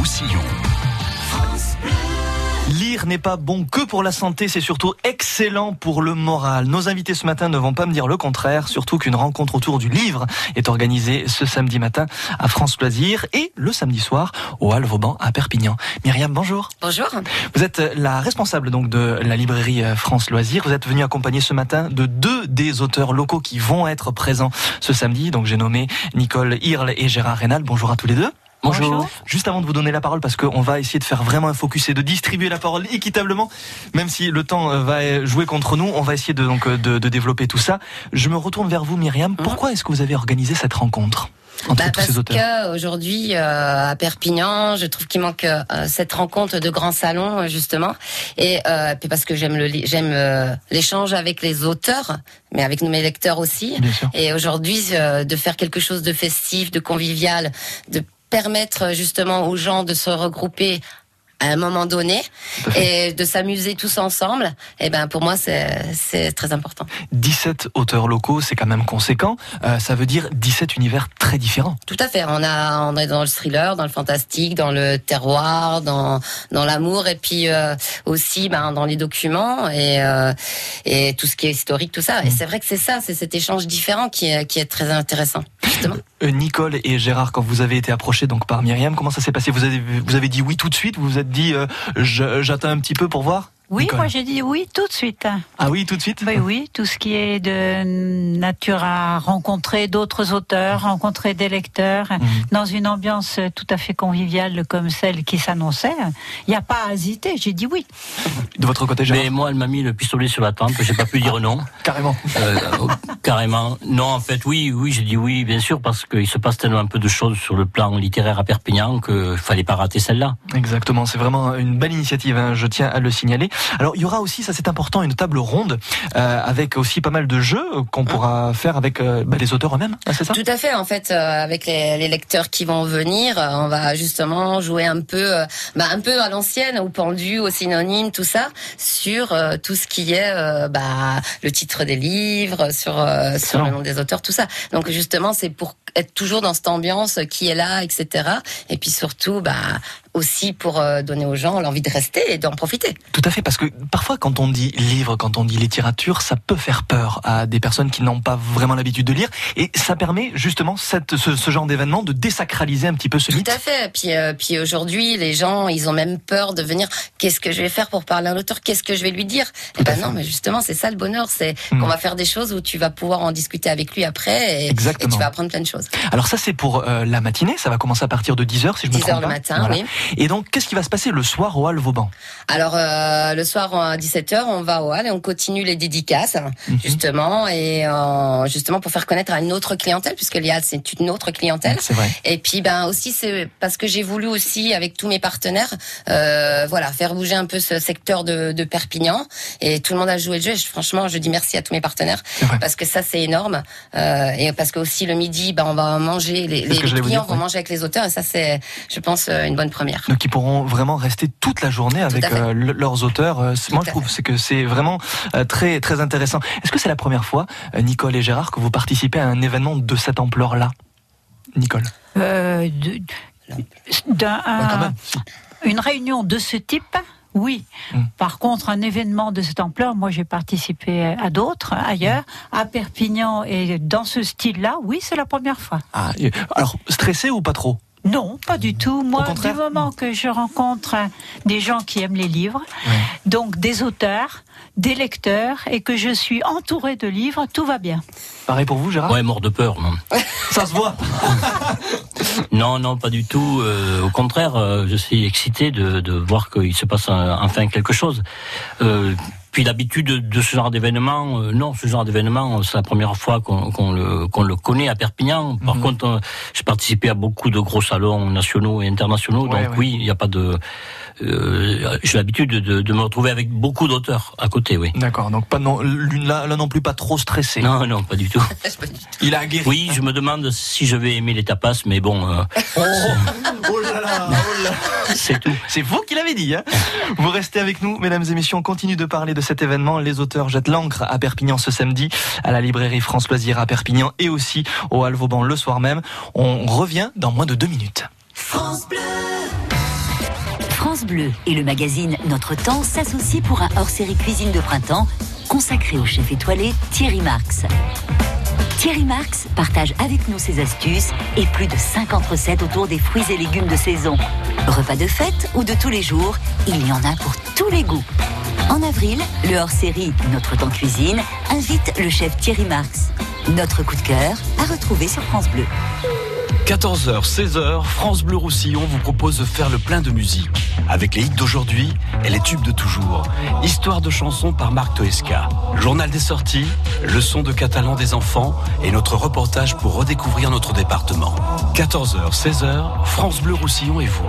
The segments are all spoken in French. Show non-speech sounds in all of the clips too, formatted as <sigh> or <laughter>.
Roussillon. Lire n'est pas bon que pour la santé, c'est surtout excellent pour le moral. Nos invités ce matin ne vont pas me dire le contraire, surtout qu'une rencontre autour du livre est organisée ce samedi matin à France Loisirs et le samedi soir au Hall Vauban à Perpignan. Myriam, bonjour. Bonjour. Vous êtes la responsable donc de la librairie France Loisirs. Vous êtes venue accompagner ce matin de deux des auteurs locaux qui vont être présents ce samedi. Donc j'ai nommé Nicole Hirle et Gérard Rénal. Bonjour à tous les deux. Bonjour. Juste avant de vous donner la parole, parce qu'on va essayer de faire vraiment un focus et de distribuer la parole équitablement, même si le temps euh, va jouer contre nous, on va essayer de, donc, de, de développer tout ça. Je me retourne vers vous, Myriam. Pourquoi est-ce que vous avez organisé cette rencontre entre bah tous ces auteurs Parce qu'aujourd'hui, euh, à Perpignan, je trouve qu'il manque euh, cette rencontre de grands salons, justement. Et euh, puis parce que j'aime le j'aime euh, l'échange avec les auteurs, mais avec nos lecteurs aussi. Bien sûr. Et aujourd'hui, euh, de faire quelque chose de festif, de convivial, de permettre justement aux gens de se regrouper à un moment donné et de s'amuser tous ensemble, et ben pour moi c'est c'est très important. 17 auteurs locaux, c'est quand même conséquent. Euh, ça veut dire 17 univers très différents. Tout à fait. On a on est dans le thriller, dans le fantastique, dans le terroir, dans dans l'amour et puis euh, aussi ben dans les documents et euh, et tout ce qui est historique, tout ça. Et c'est vrai que c'est ça, c'est cet échange différent qui est qui est très intéressant. Justement. Euh, Nicole et Gérard, quand vous avez été approchés donc par Myriam, comment ça s'est passé? Vous avez vous avez dit oui tout de suite? Vous vous êtes dit euh, j'attends un petit peu pour voir? Oui, Nicole. moi j'ai dit oui tout de suite. Ah oui tout de suite? Oui, oui, tout ce qui est de nature à rencontrer d'autres auteurs, rencontrer des lecteurs, Mhm. dans une ambiance tout à fait conviviale comme celle qui s'annonçait. Il n'y a pas à hésiter, j'ai dit oui. De votre côté, Gérard? Mais moi, elle m'a mis le pistolet sur la tempe, j'ai pas pu dire non. Carrément. Euh, carrément. Non, en fait, oui, oui, j'ai dit oui, bien sûr, parce qu'il se passe tellement un peu de choses sur le plan littéraire à Perpignan qu'il fallait pas rater celle-là. Exactement, c'est vraiment une belle initiative, hein, je tiens à le signaler. Alors il y aura aussi, ça c'est important, une table ronde euh, avec aussi pas mal de jeux qu'on pourra faire avec euh, bah, les auteurs eux-mêmes, hein, c'est ça? Tout à fait. En fait, euh, avec les, les lecteurs qui vont venir, euh, on va justement jouer un peu, euh, bah, un peu à l'ancienne, au pendu, au synonyme, tout ça, sur euh, tout ce qui est euh, bah, le titre des livres, sur euh, sur le nom des auteurs, tout ça. Donc justement, c'est pour être toujours dans cette ambiance qui est là, etc. Et puis surtout, bah aussi pour euh, donner aux gens l'envie de rester et d'en profiter. Tout à fait, parce que parfois quand on dit livre, quand on dit littérature, ça peut faire peur à des personnes qui n'ont pas vraiment l'habitude de lire, et ça permet justement cette, ce, ce genre d'événement de désacraliser un petit peu ce Tout mythe. à fait. Puis, euh, puis aujourd'hui, les gens, ils ont même peur de venir. Qu'est-ce que je vais faire pour parler à l'auteur Qu'est-ce que je vais lui dire? Eh ben non, mais justement, c'est ça le bonheur, c'est Mm. qu'on va faire des choses où tu vas pouvoir en discuter avec lui après et, et tu vas apprendre plein de choses. Alors ça c'est pour euh, la matinée, ça va commencer à partir de 10h si je me 10 trompe heures le pas. matin, Voilà. oui. Et donc qu'est-ce qui va se passer le soir au Hall Vauban? Alors euh, le soir à 17h, on va au hall et on continue les dédicaces Mhm. justement et euh, justement pour faire connaître à une autre clientèle puisque halles c'est une autre clientèle. C'est vrai. Et puis ben aussi c'est parce que j'ai voulu aussi avec tous mes partenaires euh, voilà faire bouger un peu ce secteur de, de Perpignan et tout le monde a joué le jeu. Et franchement je dis merci à tous mes partenaires parce que ça c'est énorme euh, et parce que aussi le midi ben on va manger les, les clients dire, vont ouais. manger avec les auteurs et ça c'est je pense euh, une bonne première. Donc ils pourront vraiment rester toute la journée avec euh, le- leurs auteurs. Euh, moi je trouve c'est que c'est vraiment euh, très très intéressant. Est-ce que c'est la première fois, Nicole et Gérard, que vous participez à un événement de cette ampleur-là Nicole? Euh, de- un- une réunion de ce type, oui. Mm. Par contre, un événement de cette ampleur, moi j'ai participé à d'autres ailleurs, à Perpignan et dans ce style-là, oui, c'est la première fois. Ah, alors stressé ou pas trop? Non, pas du tout. Moi, Au contraire du moment que je rencontre des gens qui aiment les livres, Ouais. donc des auteurs, des lecteurs, et que je suis entourée de livres, tout va bien. Pareil pour vous, Gérard? Ouais, mort de peur, non. <laughs> Ça se voit. <laughs> Non, non, pas du tout. Euh, au contraire, euh, je suis excité de, de voir qu'il se passe enfin quelque chose. Euh, puis l'habitude de, ce genre d'événement, euh, non, ce genre d'événement, c'est la première fois qu'on le, qu'on le connaît à Perpignan. Par Mhm. contre, euh, j'ai participé à beaucoup de gros salons nationaux et internationaux, Ouais, donc ouais. oui, il n'y a pas de. Euh, j'ai l'habitude de, de, me retrouver avec beaucoup d'auteurs à côté, oui. D'accord, donc pas non, l'une là, là non plus pas trop stressé. Non, non, pas du tout. <laughs> Il a guéri. Oui, je me demande si je vais aimer les tapas, mais bon, euh, Oh, oh là là, oh là. <laughs> c'est tout. C'est vous qui l'avez dit. Hein vous restez avec nous, mesdames et messieurs. On continue de parler de cet événement. Les auteurs jettent l'encre à Perpignan ce samedi, à la librairie France Loisirs à Perpignan et aussi au Hall Vauban le soir même. On revient dans moins de deux minutes. France Bleu. France Bleu et le magazine Notre Temps s'associent pour un hors-série cuisine de printemps consacré au chef étoilé Thierry Marx. Thierry Marx partage avec nous ses astuces et plus de 50 recettes autour des fruits et légumes de saison. Repas de fête ou de tous les jours, il y en a pour tous les goûts. En avril, le hors-série Notre temps cuisine invite le chef Thierry Marx. Notre coup de cœur à retrouver sur France Bleu. 14h, 16h, France Bleu Roussillon vous propose de faire le plein de musique. Avec les hits d'aujourd'hui et les tubes de toujours. Histoire de chansons par Marc Toesca. Journal des sorties, leçon de catalan des enfants et notre reportage pour redécouvrir notre département. 14h, 16h, France Bleu Roussillon et vous.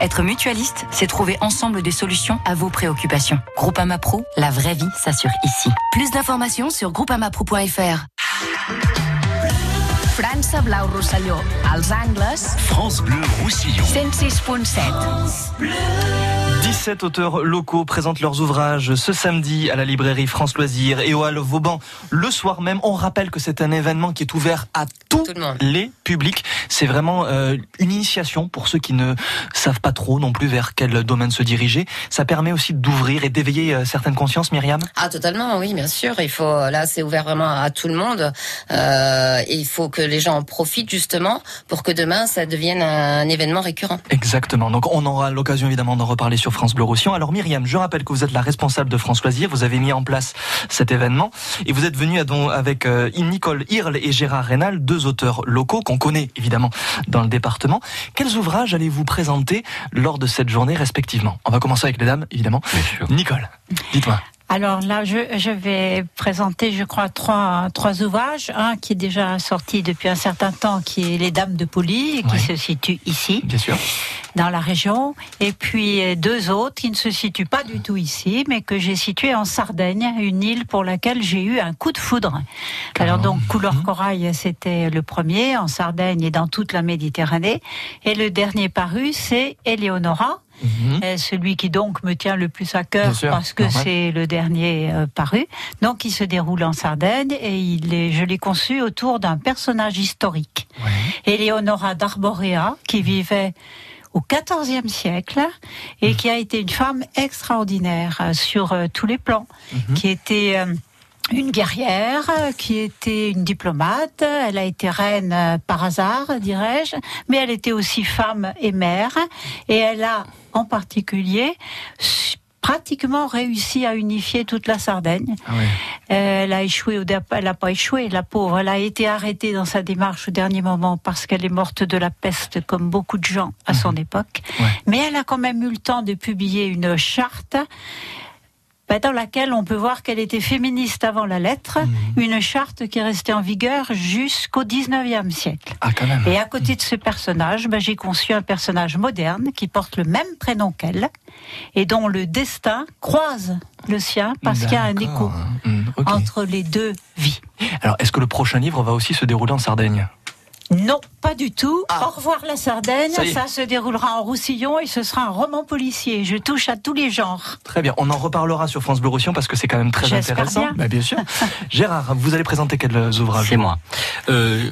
Être mutualiste, c'est trouver ensemble des solutions à vos préoccupations. Groupama Pro, la vraie vie s'assure ici. Plus d'informations sur groupamapro.fr. França Blau Rosselló, als angles... France Bleu Roussillon. 106.7. 17 auteurs locaux présentent leurs ouvrages ce samedi à la librairie France Loisirs et au Hall Vauban. Le soir même, on rappelle que c'est un événement qui est ouvert à tous les publics. C'est vraiment euh, une initiation pour ceux qui ne savent pas trop non plus vers quel domaine se diriger. Ça permet aussi d'ouvrir et d'éveiller euh, certaines consciences, Myriam Ah, totalement, oui, bien sûr. Il faut, là, c'est ouvert vraiment à tout le monde. Euh, et il faut que les gens en profitent justement pour que demain, ça devienne un événement récurrent. Exactement. Donc, on aura l'occasion évidemment d'en reparler sur France Bleu Roussillon. Alors Myriam, je rappelle que vous êtes la responsable de France Loisirs, vous avez mis en place cet événement et vous êtes venu avec euh, Nicole Hirle et Gérard Rénal, deux auteurs locaux qu'on connaît évidemment dans le département. Quels ouvrages allez-vous présenter lors de cette journée respectivement? On va commencer avec les dames évidemment. Nicole, dites-moi. Alors là, je, je, vais présenter, je crois, trois, trois ouvrages. Un qui est déjà sorti depuis un certain temps, qui est Les Dames de Poli, qui se situe ici. Bien sûr. Dans la région. Et puis deux autres qui ne se situent pas du tout ici, mais que j'ai situés en Sardaigne, une île pour laquelle j'ai eu un coup de foudre. Alors donc, Couleur mmh. Corail, c'était le premier, en Sardaigne et dans toute la Méditerranée. Et le dernier paru, c'est Eleonora Mhm. Euh, celui qui donc me tient le plus à cœur parce que c'est le dernier euh, paru. Donc il se déroule en Sardaigne et il est, je l'ai conçu autour d'un personnage historique. Ouais. Eleonora d'Arborea qui vivait au XIVe siècle et mhm. qui a été une femme extraordinaire euh, sur tous les plans, mhm. qui était une guerrière qui était une diplomate. Elle a été reine par hasard, dirais-je, mais elle était aussi femme et mère. Et elle a en particulier pratiquement réussi à unifier toute la Sardaigne. Ah elle a échoué, elle n'a pas échoué, la pauvre. Elle a été arrêtée dans sa démarche au dernier moment parce qu'elle est morte de la peste, comme beaucoup de gens à son mhm. époque. Mais elle a quand même eu le temps de publier une charte dans laquelle on peut voir qu'elle était féministe avant la lettre, mhm. une charte qui est restée en vigueur jusqu'au 19e siècle. Ah, quand même. Et à côté de ce personnage, bah, j'ai conçu un personnage moderne qui porte le même prénom qu'elle et dont le destin croise le sien parce qu'il y a un écho mmh, entre les deux vies. Alors, est-ce que le prochain livre va aussi se dérouler en Sardaigne? Non, pas du tout. Ah. Au revoir la Sardaigne. Ça, se déroulera en Roussillon et ce sera un roman policier. Je touche à tous les genres. Très bien. On en reparlera sur France Bleu Roussillon parce que c'est quand même très intéressant. Bien. Bah, bien sûr. <laughs> Gérard, vous allez présenter quels ouvrages? C'est moi. Euh,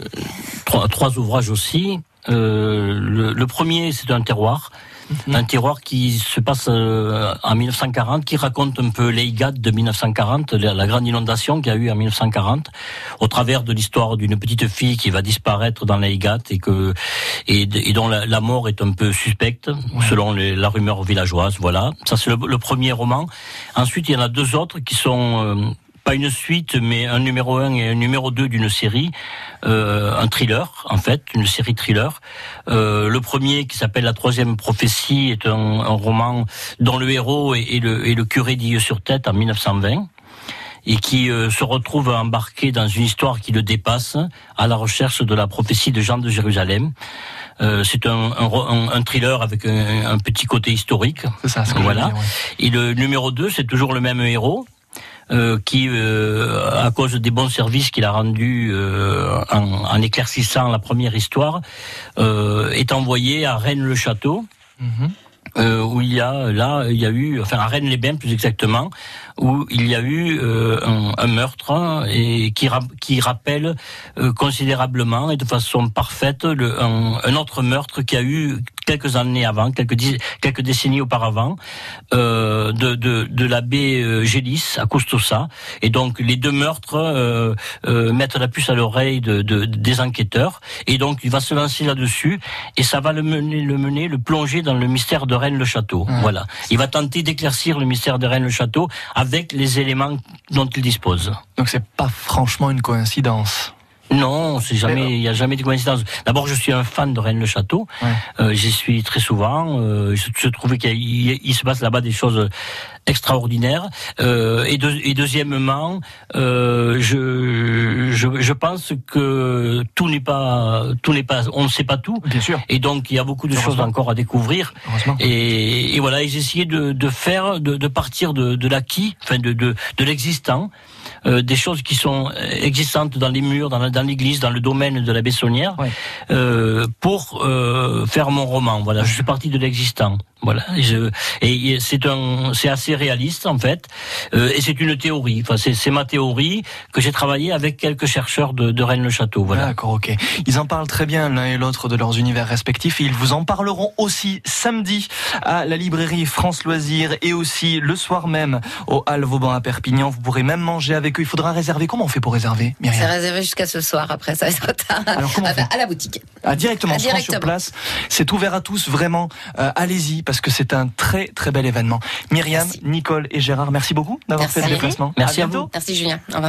trois, trois, ouvrages aussi. Euh, le, le, premier, c'est un terroir. Un terroir qui se passe euh, en 1940, qui raconte un peu l'Eigad de 1940, la grande inondation qu'il y a eu en 1940, au travers de l'histoire d'une petite fille qui va disparaître dans l'Eigad et que et, dont la, mort est un peu suspecte selon la rumeur villageoise. Voilà, ça c'est le, premier roman. Ensuite, il y en a deux autres qui sont euh, pas une suite, mais un numéro 1 et un numéro 2 d'une série, euh, un thriller en fait, une série thriller. Euh, le premier qui s'appelle La troisième prophétie est un, un, roman dont le héros est, le, est le curé d'Yeux sur tête en 1920 et qui euh, se retrouve embarqué dans une histoire qui le dépasse à la recherche de la prophétie de Jean de Jérusalem. Euh, c'est un, un, un, thriller avec un, un, petit côté historique. C'est ça. voilà. Et le numéro 2, c'est toujours le même héros, euh, qui, euh, à cause des bons services qu'il a rendus euh, en, en éclaircissant la première histoire, euh, est envoyé à Rennes-le-Château. Mhm. euh, où il y a là il y a eu enfin à Rennes-les-Bains plus exactement où il y a eu euh, un, un meurtre hein, et qui ra- qui rappelle euh, considérablement et de façon parfaite le, un, un autre meurtre qui a eu quelques années avant quelques dix- quelques décennies auparavant euh, de de, de l'abbé Gélis à Custosa et donc les deux meurtres mettent la puce à l'oreille de, de- des enquêteurs. Et donc il va se lancer là-dessus et ça va le mener le mener le plonger dans le mystère de Rennes-le-Château. Voilà. Il va tenter d'éclaircir le mystère de Rennes-le-Château avec les éléments dont il dispose Donc c'est pas franchement une coïncidence. Non, c'est jamais, il y a jamais de coïncidence. D'abord, je suis un fan de Rennes-le-Château. Ouais. Euh, J'y suis très souvent. Euh, je, je trouve qu'il se passe là-bas des choses extraordinaires. Euh, et, et deuxièmement, euh, je, je, je pense que tout n'est pas, tout n'est pas, on ne sait pas tout. Bien sûr. Et donc, il y a beaucoup de choses encore à découvrir. Heureusement. Et, et voilà, j'ai essayé de, de faire, de, de partir de, de l'acquis, enfin de, de, de l'existant, euh, des choses qui sont existantes dans les murs, dans, l'église, dans le domaine de la Bessonnière, Ouais. euh, pour euh, faire mon roman. Voilà, je suis parti de l'existant. Voilà, et, je- et c'est un, c'est assez réaliste en fait, euh, et c'est une théorie. Enfin, c'est, c'est ma théorie que j'ai travaillé avec quelques chercheurs de, de Rennes-le-Château. Voilà. D'accord, ok. Ils en parlent très bien l'un et l'autre de leurs univers respectifs et ils vous en parleront aussi samedi à la librairie France Loisirs et aussi le soir même au Hall Vauban à Perpignan. Vous pourrez même manger avec eux. Il faudra réserver. Comment on fait pour réserver, C'est Myriam réservé jusqu'à ce soir. Après, ça va être tard. Alors, comment on Ah fait à la boutique. Ah, directement, Ah, on se rend sur directement. place. C'est ouvert à tous, vraiment. Euh, Allez-y, parce que c'est un très très bel événement. Myriam, Merci. Nicole et Gérard, merci beaucoup d'avoir fait le déplacement. Merci à vous. Merci Julien. Au revoir.